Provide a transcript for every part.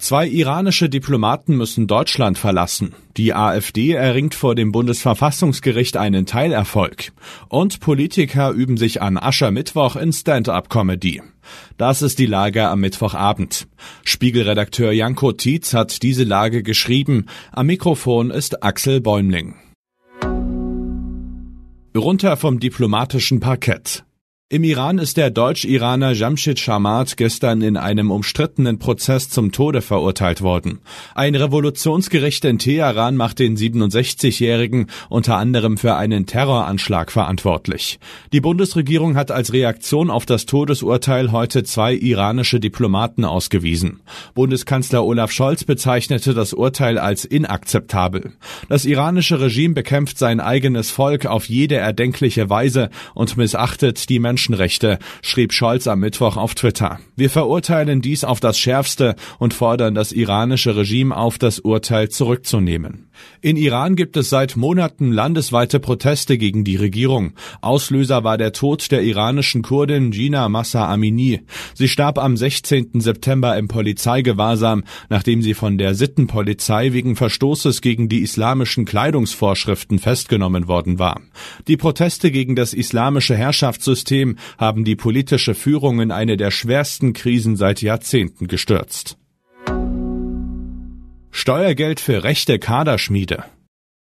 Zwei iranische Diplomaten müssen Deutschland verlassen. Die AfD erringt vor dem Bundesverfassungsgericht einen Teilerfolg. Und Politiker üben sich an Aschermittwoch in Stand-up-Comedy. Das ist die Lage am Mittwochabend. Spiegelredakteur Janko Tietz hat diese Lage geschrieben. Am Mikrofon ist Axel Bäumling. Runter vom diplomatischen Parkett. Im Iran ist der Deutsch-Iraner Jamshid Sharmat gestern in einem umstrittenen Prozess zum Tode verurteilt worden. Ein Revolutionsgericht in Teheran macht den 67-Jährigen unter anderem für einen Terroranschlag verantwortlich. Die Bundesregierung hat als Reaktion auf das Todesurteil heute zwei iranische Diplomaten ausgewiesen. Bundeskanzler Olaf Scholz bezeichnete das Urteil als inakzeptabel. Das iranische Regime bekämpft sein eigenes Volk auf jede erdenkliche Weise und missachtet die Menschen Menschenrechte, schrieb Scholz am Mittwoch auf Twitter. Wir verurteilen dies auf das Schärfste und fordern das iranische Regime auf, das Urteil zurückzunehmen. In Iran gibt es seit Monaten landesweite Proteste gegen die Regierung. Auslöser war der Tod der iranischen Kurdin Gina Massa Amini. Sie starb am 16. September im Polizeigewahrsam, nachdem sie von der Sittenpolizei wegen Verstoßes gegen die islamischen Kleidungsvorschriften festgenommen worden war. Die Proteste gegen das islamische Herrschaftssystem System haben die politische Führung in eine der schwersten Krisen seit Jahrzehnten gestürzt. Steuergeld für rechte Kaderschmiede.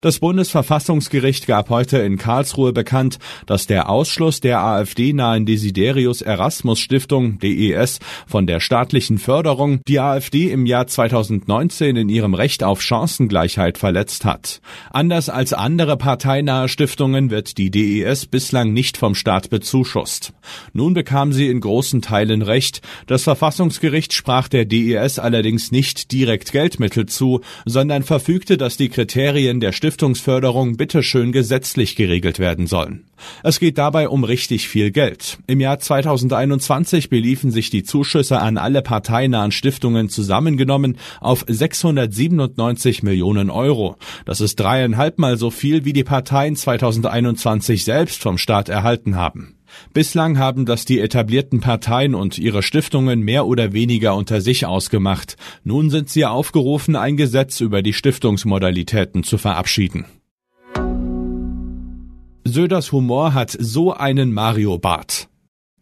Das Bundesverfassungsgericht gab heute in Karlsruhe bekannt, dass der Ausschluss der AfD-nahen Desiderius Erasmus Stiftung DES von der staatlichen Förderung die AfD im Jahr 2019 in ihrem Recht auf Chancengleichheit verletzt hat. Anders als andere parteinahe Stiftungen wird die DES bislang nicht vom Staat bezuschusst. Nun bekam sie in großen Teilen Recht. Das Verfassungsgericht sprach der DES allerdings nicht direkt Geldmittel zu, sondern verfügte, dass die Kriterien der Stiftungsförderung bitteschön gesetzlich geregelt werden sollen. Es geht dabei um richtig viel Geld. Im Jahr 2021 beliefen sich die Zuschüsse an alle parteinahen Stiftungen zusammengenommen auf 697 Millionen Euro. Das ist dreieinhalbmal so viel, wie die Parteien 2021 selbst vom Staat erhalten haben. Bislang haben das die etablierten Parteien und ihre Stiftungen mehr oder weniger unter sich ausgemacht. Nun sind sie aufgerufen, ein Gesetz über die Stiftungsmodalitäten zu verabschieden. Söders Humor hat so einen Mario-Bart.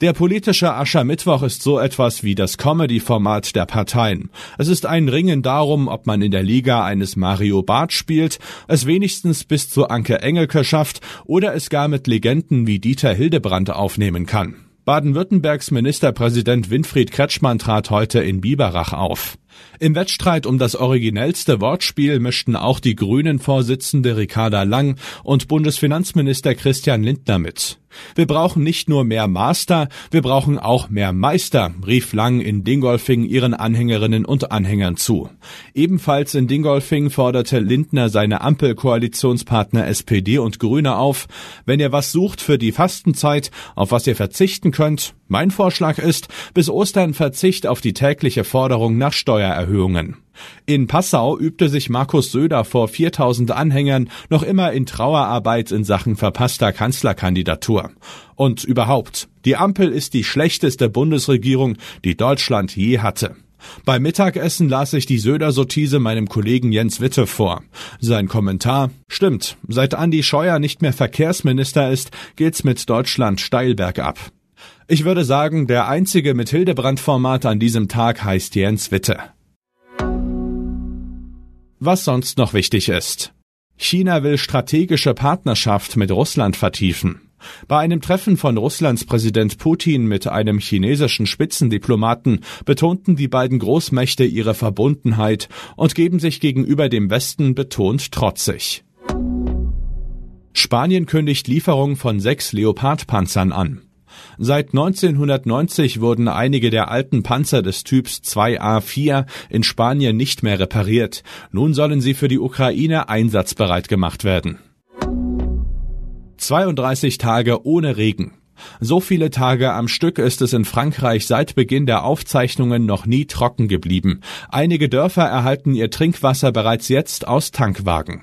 Der politische Aschermittwoch ist so etwas wie das Comedy-Format der Parteien. Es ist ein Ringen darum, ob man in der Liga eines Mario Barth spielt, es wenigstens bis zu Anke Engelke schafft oder es gar mit Legenden wie Dieter Hildebrand aufnehmen kann. Baden-Württembergs Ministerpräsident Winfried Kretschmann trat heute in Biberach auf. Im Wettstreit um das originellste Wortspiel mischten auch die Grünen-Vorsitzende Ricarda Lang und Bundesfinanzminister Christian Lindner mit. Wir brauchen nicht nur mehr Master, wir brauchen auch mehr Meister, rief Lang in Dingolfing ihren Anhängerinnen und Anhängern zu. Ebenfalls in Dingolfing forderte Lindner seine Ampelkoalitionspartner SPD und Grüne auf, wenn ihr was sucht für die Fastenzeit, auf was ihr verzichten könnt, mein Vorschlag ist, bis Ostern Verzicht auf die tägliche Forderung nach Steuererhöhungen. In Passau übte sich Markus Söder vor 4000 Anhängern noch immer in Trauerarbeit in Sachen verpasster Kanzlerkandidatur. Und überhaupt, die Ampel ist die schlechteste Bundesregierung, die Deutschland je hatte. Beim Mittagessen las ich die Söder-Sotise meinem Kollegen Jens Witte vor. Sein Kommentar: Stimmt, seit Andi Scheuer nicht mehr Verkehrsminister ist, geht's mit Deutschland steil bergab. Ich würde sagen, der einzige mit Hildebrand-Format an diesem Tag heißt Jens Witte. Was sonst noch wichtig ist. China will strategische Partnerschaft mit Russland vertiefen. Bei einem Treffen von Russlands Präsident Putin mit einem chinesischen Spitzendiplomaten betonten die beiden Großmächte ihre Verbundenheit und geben sich gegenüber dem Westen betont trotzig. Spanien kündigt Lieferung von sechs Leopardpanzern an. Seit 1990 wurden einige der alten Panzer des Typs 2A4 in Spanien nicht mehr repariert. Nun sollen sie für die Ukraine einsatzbereit gemacht werden. 32 Tage ohne Regen. So viele Tage am Stück ist es in Frankreich seit Beginn der Aufzeichnungen noch nie trocken geblieben. Einige Dörfer erhalten ihr Trinkwasser bereits jetzt aus Tankwagen.